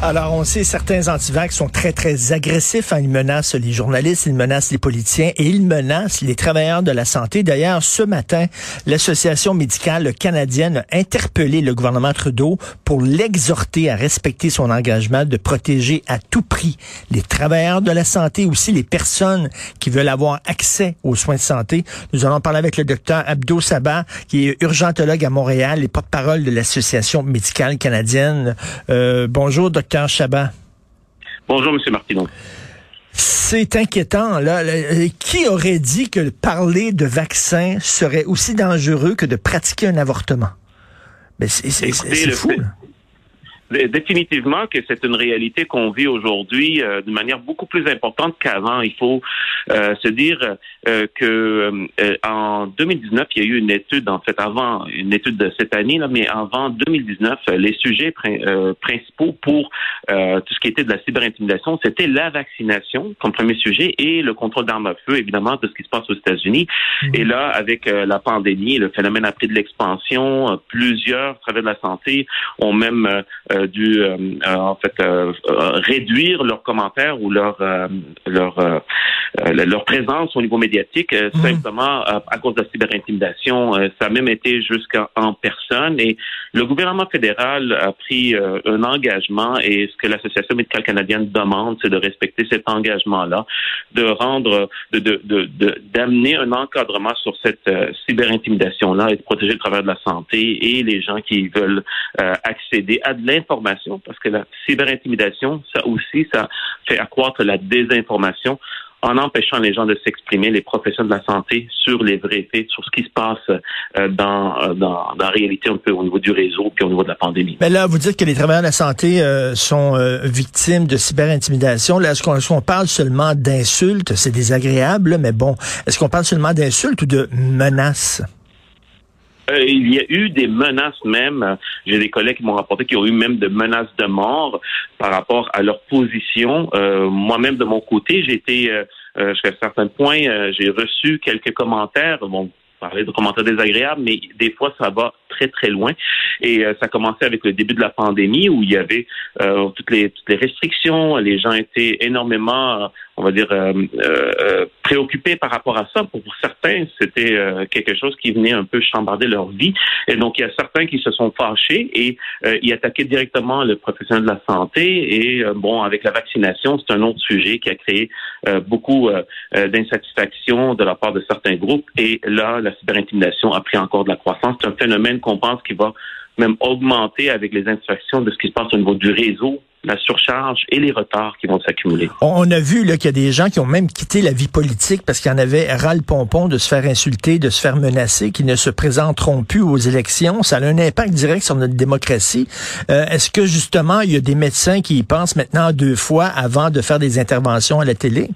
Alors, on sait certains antivax sont très, très agressifs. Hein. Ils menacent les journalistes, ils menacent les politiciens et ils menacent les travailleurs de la santé. D'ailleurs, ce matin, l'Association médicale canadienne a interpellé le gouvernement Trudeau pour l'exhorter à respecter son engagement de protéger à tout prix les travailleurs de la santé, aussi les personnes qui veulent avoir accès aux soins de santé. Nous allons parler avec le docteur Abdo Sabah, qui est urgentologue à Montréal et porte-parole de l'Association médicale canadienne. Euh, bonjour, docteur. Chabat. Bonjour, M. Martineau. C'est inquiétant. Là. Qui aurait dit que parler de vaccin serait aussi dangereux que de pratiquer un avortement? Mais c'est fou. Fait, Définitivement que c'est une réalité qu'on vit aujourd'hui euh, de manière beaucoup plus importante qu'avant. Il faut euh, se dire euh, que euh, en 2019, il y a eu une étude, en fait, avant une étude de cette année, là, mais avant 2019, les sujets principaux pour tout ce qui était de la cyberintimidation, c'était la vaccination comme premier sujet et le contrôle d'armes à feu, évidemment, de ce qui se passe aux États-Unis. Mmh. Et là, avec la pandémie, le phénomène a pris de l'expansion, plusieurs travers de la santé ont même euh, dû euh, euh, en fait réduire leurs commentaires ou leur leur leur présence au niveau médiatique mmh. simplement à cause de la cyberintimidation. ça a même été jusqu'en personne et le gouvernement fédéral a pris un engagement et ce que l'Association médicale canadienne demande, c'est de respecter cet engagement-là, de rendre, de d'amener de, un encadrement sur cette cyberintimidation-là et de protéger le travail de la santé et les gens qui veulent accéder à de parce que la cyberintimidation, ça aussi, ça fait accroître la désinformation en empêchant les gens de s'exprimer, les professionnels de la santé, sur les vrais faits, sur ce qui se passe euh, dans, euh, dans, dans, la réalité un peu au niveau du réseau puis au niveau de la pandémie. Mais là, vous dites que les travailleurs de la santé euh, sont victimes de cyberintimidation. Là, est-ce qu'on parle seulement d'insultes? C'est désagréable, mais bon, est-ce qu'on parle seulement d'insultes ou de menaces? Euh, il y a eu des menaces même. J'ai des collègues qui m'ont rapporté qu'ils ont eu même de menaces de mort par rapport à leur position. Euh, moi-même, de mon côté, j'ai été, euh, jusqu'à un certain point, j'ai reçu quelques commentaires. Bon, parler de commentaires désagréables, mais des fois, ça va très, très loin. Et ça a commencé avec le début de la pandémie où il y avait toutes, les, toutes les restrictions. Les gens étaient énormément on va dire, euh, euh, préoccupés par rapport à ça. Pour certains, c'était euh, quelque chose qui venait un peu chambarder leur vie. Et donc, il y a certains qui se sont fâchés et y attaquaient directement le professionnel de la santé. Et bon, avec la vaccination, c'est un autre sujet qui a créé beaucoup d'insatisfaction de la part de certains groupes. Et là, la cyberintimidation a pris encore de la croissance. C'est un phénomène qu'on pense qui va même augmenter avec les infractions de ce qui se passe au niveau du réseau la surcharge et les retards qui vont s'accumuler. On a vu qu'il y a des gens qui ont même quitté la vie politique parce qu'il y en avait ras le pompon de se faire insulter, de se faire menacer, qui ne se présenteront plus aux élections. Ça a un impact direct sur notre démocratie. Euh, est-ce que justement, il y a des médecins qui y pensent maintenant deux fois avant de faire des interventions à la télé?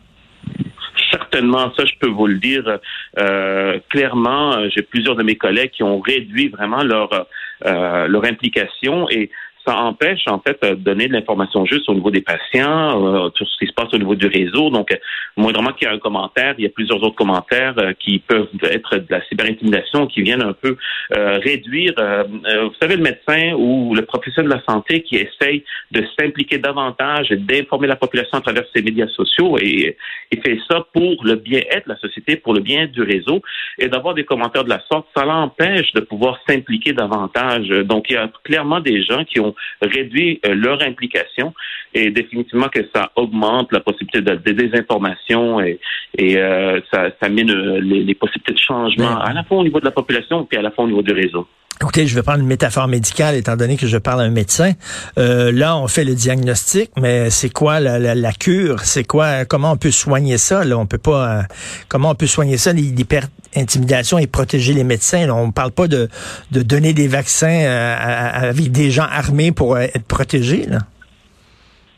certainement, ça je peux vous le dire euh, clairement. J'ai plusieurs de mes collègues qui ont réduit vraiment leur euh, leur implication et ça empêche en fait de donner de l'information juste au niveau des patients, euh, tout ce qui se passe au niveau du réseau. Donc, euh, moindrement qu'il y a un commentaire, il y a plusieurs autres commentaires euh, qui peuvent être de la cyberintimidation, qui viennent un peu euh, réduire. vous savez, le médecin ou le professionnel de la santé qui essaye de s'impliquer davantage et d'informer la population à travers ses médias sociaux et, et fait ça pour le bien-être de la société, pour le bien du réseau, et d'avoir des commentaires de la sorte, ça l'empêche de pouvoir s'impliquer davantage. Donc, il y a clairement des gens qui ont réduit euh, leur implication et définitivement que ça augmente la possibilité de, désinformation et, et euh, ça, ça mine euh, les, possibilités de changement à la fois au niveau de la population et à la fois au niveau du réseau. Écoutez, je vais prendre une métaphore médicale, étant donné que je parle à un médecin. là, on fait le diagnostic, mais c'est quoi la, cure? C'est quoi Comment on peut soigner ça? Là, on peut pas. comment on peut soigner ça? L'hyper-intimidation et protéger les médecins. on ne parle pas de, de donner des vaccins avec des gens armés pour être protégés.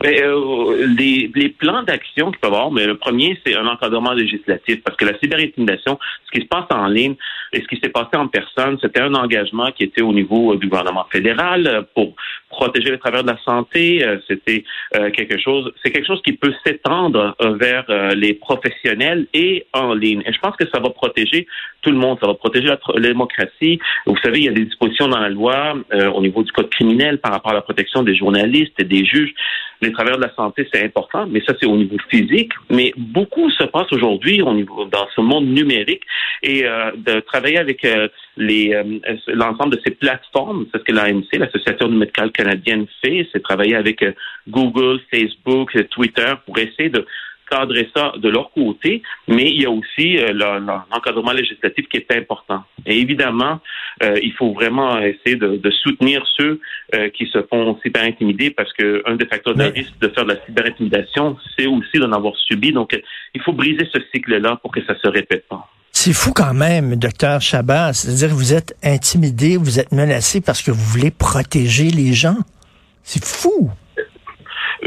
Euh, les, les, plans d'action qu'il peut y avoir, mais le premier, c'est un encadrement législatif, parce que la cyberintimidation, ce qui se passe en ligne et ce qui s'est passé en personne, c'était un engagement qui était au niveau du gouvernement fédéral pour protéger les travailleurs de la santé. C'était quelque chose, c'est quelque chose qui peut s'étendre vers les professionnels et en ligne. Et je pense que ça va protéger tout le monde, ça va protéger la, la démocratie. Vous savez, il y a des dispositions dans la loi au niveau du code criminel par rapport à la protection des journalistes et des juges. Les travailleurs de la santé, c'est important, mais ça, c'est au niveau physique. Mais beaucoup se passe aujourd'hui au niveau dans ce monde numérique et euh, de travailler avec euh, les euh, l'ensemble de ces plateformes, c'est ce que l'AMC, l'Association médicale canadienne, fait, c'est travailler avec Google, Facebook, Twitter pour essayer de cadrer ça de leur côté, mais il y a aussi euh, l'encadrement législatif qui est important. Et évidemment, euh, il faut vraiment essayer de, soutenir ceux euh, qui se font cyber-intimider parce qu'un des facteurs de risque de faire de la cyber-intimidation, c'est aussi d'en avoir subi. Donc, il faut briser ce cycle-là pour que ça se répète pas. C'est fou quand même, docteur Chabat. C'est-à-dire que vous êtes intimidé, vous êtes menacé parce que vous voulez protéger les gens. C'est fou.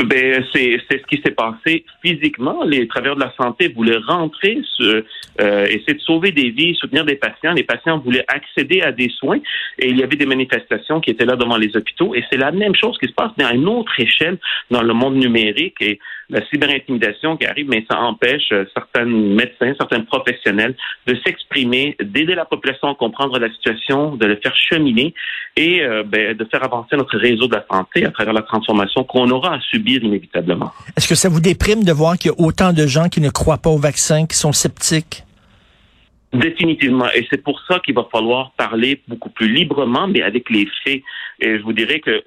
Ben, c'est ce qui s'est passé physiquement. Les travailleurs de la santé voulaient rentrer, euh, essayer de sauver des vies, soutenir des patients. Les patients voulaient accéder à des soins et il y avait des manifestations qui étaient là devant les hôpitaux. Et c'est la même chose qui se passe, mais à une autre échelle dans le monde numérique et la cyberintimidation qui arrive, mais ça empêche euh, certains médecins, certains professionnels de s'exprimer, d'aider la population à comprendre la situation, de le faire cheminer et euh, ben, de faire avancer notre réseau de la santé à travers la transformation qu'on aura à subir inévitablement. Est-ce que ça vous déprime de voir qu'il y a autant de gens qui ne croient pas au vaccin, qui sont sceptiques? Définitivement. Et c'est pour ça qu'il va falloir parler beaucoup plus librement, mais avec les faits. Et je vous dirais que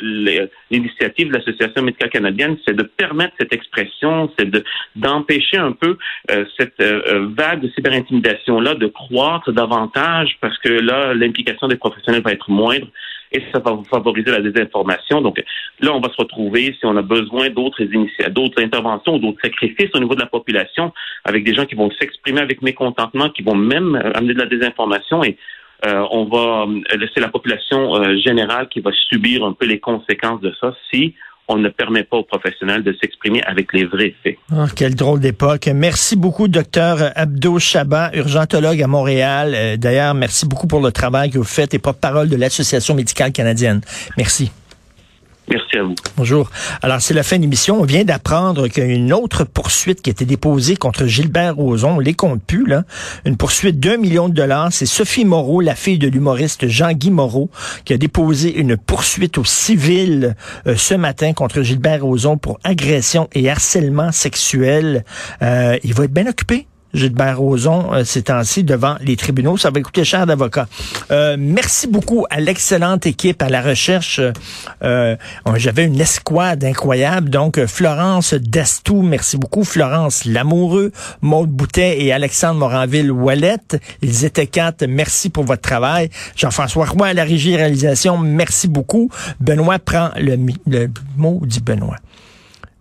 l'initiative de l'Association médicale canadienne, c'est de permettre cette expression, c'est d'empêcher un peu euh, cette euh, euh, vague de cyberintimidation-là de croître davantage parce que là, l'implication des professionnels va être moindre et ça va favoriser la désinformation. Donc là, on va se retrouver, si on a besoin d'autres initiatives, d'autres interventions, d'autres sacrifices au niveau de la population, avec des gens qui vont s'exprimer avec mécontentement, qui vont même amener de la désinformation et euh, on va laisser la population euh, générale qui va subir un peu les conséquences de ça si on ne permet pas aux professionnels de s'exprimer avec les vrais faits. Oh, quelle drôle d'époque. Merci beaucoup, docteur Abdo Chabat, urgentologue à Montréal. Euh, d'ailleurs, merci beaucoup pour le travail que vous faites et porte-parole de l'Association médicale canadienne. Merci. Merci à vous. Bonjour. Alors, c'est la fin de l'émission. On vient d'apprendre qu'il y a une autre poursuite qui a été déposée contre Gilbert Rozon. On les compte là. Une poursuite d'un million de dollars. C'est Sophie Moreau, la fille de l'humoriste Jean-Guy Moreau, qui a déposé une poursuite au civil euh, ce matin contre Gilbert Rozon pour agression et harcèlement sexuel. Euh, il va être bien occupé. Gilbert Rozon euh, ces temps-ci devant les tribunaux. Ça va coûter cher d'avocat. Euh, merci beaucoup à l'excellente équipe à la recherche. Euh, J'avais une escouade incroyable. Donc, Florence Destou, merci beaucoup. Florence Lamoureux, Maude Boutet et Alexandre Moranville-Wallet. Ils étaient quatre. Merci pour votre travail. Jean-François Roy à la régie réalisation. Merci beaucoup. Benoît prend le, le mot dit Benoît.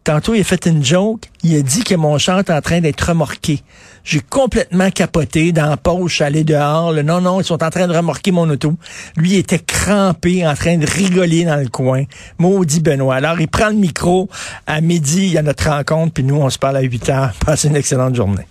Tantôt, il a fait une joke. Il a dit que mon char est en train d'être remorqué. J'ai complètement capoté dans la poche, aller dehors. non, non, ils sont en train de remorquer mon auto. Lui, était crampé, en train de rigoler dans le coin. Maudit Benoît. Alors, il prend le micro. À midi, il y a notre rencontre, puis nous, on se parle à 8 heures. Passez une excellente journée.